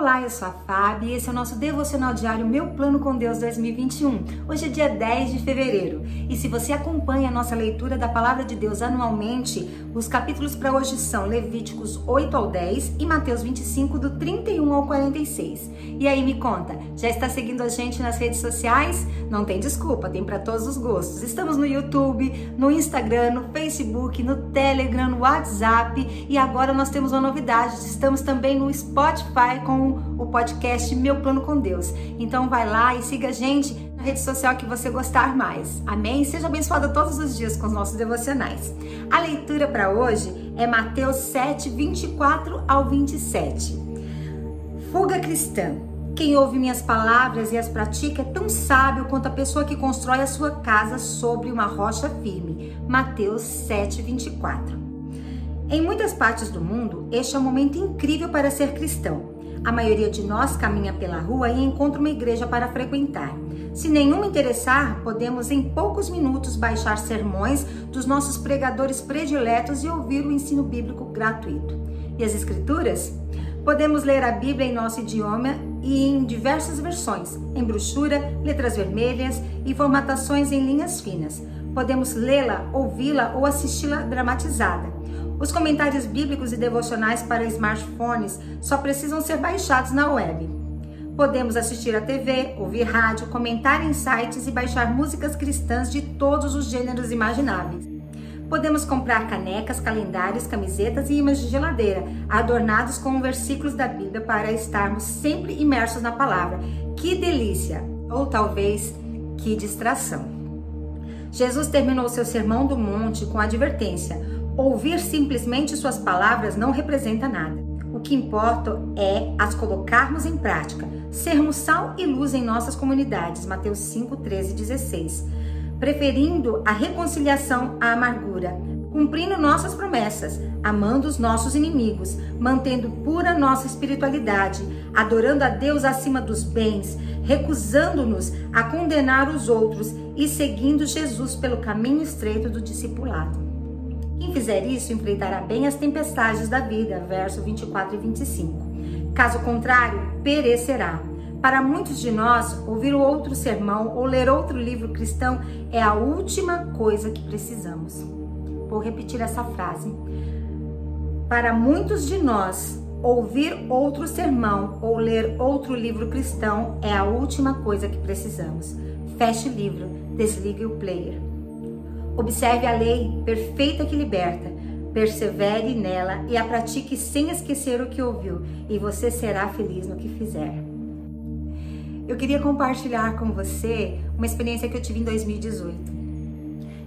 Olá, eu sou a Fábio e esse é o nosso devocional diário Meu Plano com Deus 2021. Hoje é dia 10 de fevereiro e se você acompanha a nossa leitura da Palavra de Deus anualmente, os capítulos para hoje são Levíticos 8 ao 10 e Mateus 25, do 31 ao 46. E aí, me conta, já está seguindo a gente nas redes sociais? Não tem desculpa, tem para todos os gostos. Estamos no YouTube, no Instagram, no Facebook, no Telegram, no WhatsApp e agora nós temos uma novidade, estamos também no Spotify com o podcast Meu Plano com Deus. Então vai lá e siga a gente na rede social que você gostar mais. Amém? Seja abençoado todos os dias com os nossos devocionais. A leitura para hoje é Mateus 7, 24 ao 27. Fuga cristã. Quem ouve minhas palavras e as pratica é tão sábio quanto a pessoa que constrói a sua casa sobre uma rocha firme. Mateus 7, 24. Em muitas partes do mundo, este é um momento incrível para ser cristão. A maioria de nós caminha pela rua e encontra uma igreja para frequentar. Se nenhum interessar, podemos em poucos minutos baixar sermões dos nossos pregadores prediletos e ouvir o ensino bíblico gratuito. E as escrituras? Podemos ler a Bíblia em nosso idioma e em diversas versões, em brochura, letras vermelhas e formatações em linhas finas. Podemos lê-la, ouvi-la ou assisti-la dramatizada. Os comentários bíblicos e devocionais para smartphones só precisam ser baixados na web. Podemos assistir a TV, ouvir rádio, comentar em sites e baixar músicas cristãs de todos os gêneros imagináveis. Podemos comprar canecas, calendários, camisetas e imãs de geladeira, adornados com versículos da Bíblia para estarmos sempre imersos na palavra. Que delícia! Ou talvez que distração. Jesus terminou seu sermão do monte com a advertência: Ouvir simplesmente suas palavras não representa nada. O que importa é as colocarmos em prática, sermos sal e luz em nossas comunidades. Mateus 5, 13 e 16. Preferindo a reconciliação à amargura, cumprindo nossas promessas, amando os nossos inimigos, mantendo pura nossa espiritualidade, adorando a Deus acima dos bens, recusando-nos a condenar os outros e seguindo Jesus pelo caminho estreito do discipulado. Quem fizer isso enfrentará bem as tempestades da vida, verso 24 e 25. Caso contrário, perecerá. Para muitos de nós, ouvir outro sermão ou ler outro livro cristão é a última coisa que precisamos. Vou repetir essa frase. Para muitos de nós, ouvir outro sermão ou ler outro livro cristão é a última coisa que precisamos. Feche o livro, desligue o player. Observe a lei perfeita que liberta, persevere nela e a pratique sem esquecer o que ouviu, e você será feliz no que fizer. Eu queria compartilhar com você uma experiência que eu tive em 2018.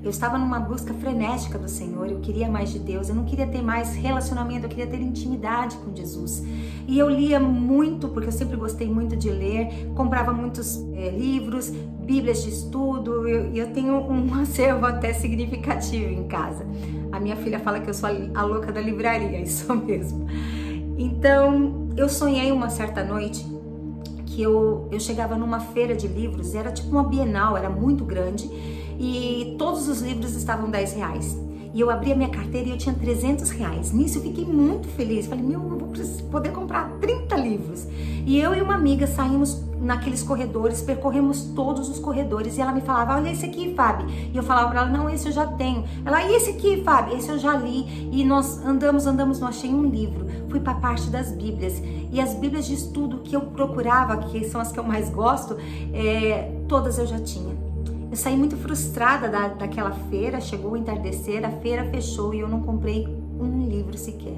Eu estava numa busca frenética do Senhor, eu queria mais de Deus, eu não queria ter mais relacionamento, eu queria ter intimidade com Jesus. E eu lia muito, porque eu sempre gostei muito de ler, comprava muitos é, livros, bíblias de estudo, e eu, eu tenho um acervo até significativo em casa. A minha filha fala que eu sou a louca da livraria, isso mesmo. Então, eu sonhei uma certa noite que eu, eu chegava numa feira de livros, era tipo uma bienal, era muito grande, e todos os livros estavam 10 reais. E eu abri a minha carteira e eu tinha 300 reais. Nisso eu fiquei muito feliz. Falei, meu, eu vou poder comprar 30 livros. E eu e uma amiga saímos naqueles corredores, percorremos todos os corredores. E ela me falava, olha esse aqui, Fábio. E eu falava para ela, não, esse eu já tenho. Ela, e esse aqui, Fábio? Esse eu já li. E nós andamos, andamos, não achei um livro. Fui para a parte das Bíblias. E as Bíblias de estudo que eu procurava, que são as que eu mais gosto, é, todas eu já tinha. Eu saí muito frustrada da, daquela feira, chegou o entardecer, a feira fechou e eu não comprei um livro sequer.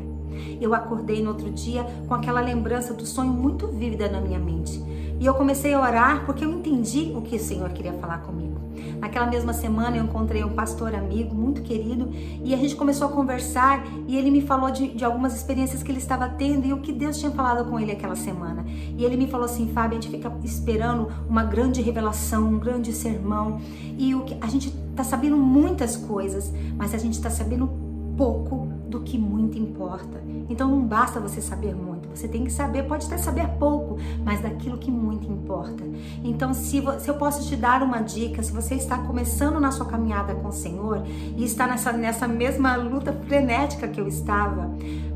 Eu acordei no outro dia com aquela lembrança do sonho muito vívida na minha mente. E eu comecei a orar porque eu entendi o que o Senhor queria falar comigo. Naquela mesma semana eu encontrei um pastor amigo muito querido e a gente começou a conversar e ele me falou de, de algumas experiências que ele estava tendo e o que Deus tinha falado com ele aquela semana. E ele me falou assim, Fábio, a gente fica esperando uma grande revelação, um grande sermão e o que a gente está sabendo muitas coisas, mas a gente está sabendo pouco do que muito importa. Então não basta você saber muito, você tem que saber, pode até saber pouco, mas daquilo que muito importa. Então, se, se eu posso te dar uma dica, se você está começando na sua caminhada com o Senhor e está nessa, nessa mesma luta frenética que eu estava,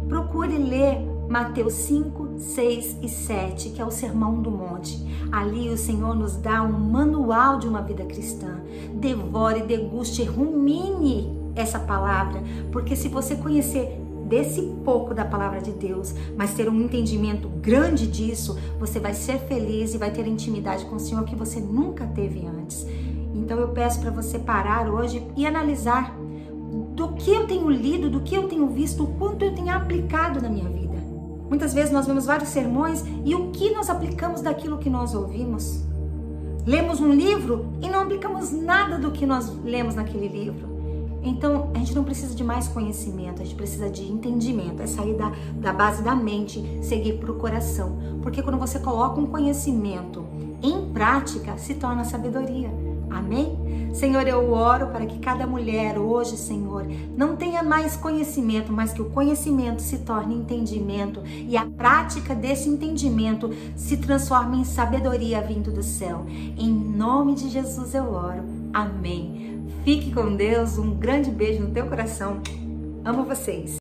procure ler Mateus 5, 6 e 7, que é o Sermão do Monte. Ali o Senhor nos dá um manual de uma vida cristã. Devore, deguste, rumine essa palavra, porque se você conhecer desse pouco da palavra de Deus, mas ter um entendimento grande disso, você vai ser feliz e vai ter intimidade com o Senhor que você nunca teve antes. Então eu peço para você parar hoje e analisar do que eu tenho lido, do que eu tenho visto, o quanto eu tenho aplicado na minha vida. Muitas vezes nós vemos vários sermões e o que nós aplicamos daquilo que nós ouvimos? Lemos um livro e não aplicamos nada do que nós lemos naquele livro. Então, a gente não precisa de mais conhecimento, a gente precisa de entendimento, é sair da, da base da mente, seguir para o coração. Porque quando você coloca um conhecimento em prática, se torna sabedoria. Amém? Senhor, eu oro para que cada mulher hoje, Senhor, não tenha mais conhecimento, mas que o conhecimento se torne entendimento e a prática desse entendimento se transforme em sabedoria vindo do céu. Em nome de Jesus eu oro. Amém. Fique com Deus, um grande beijo no teu coração. Amo vocês.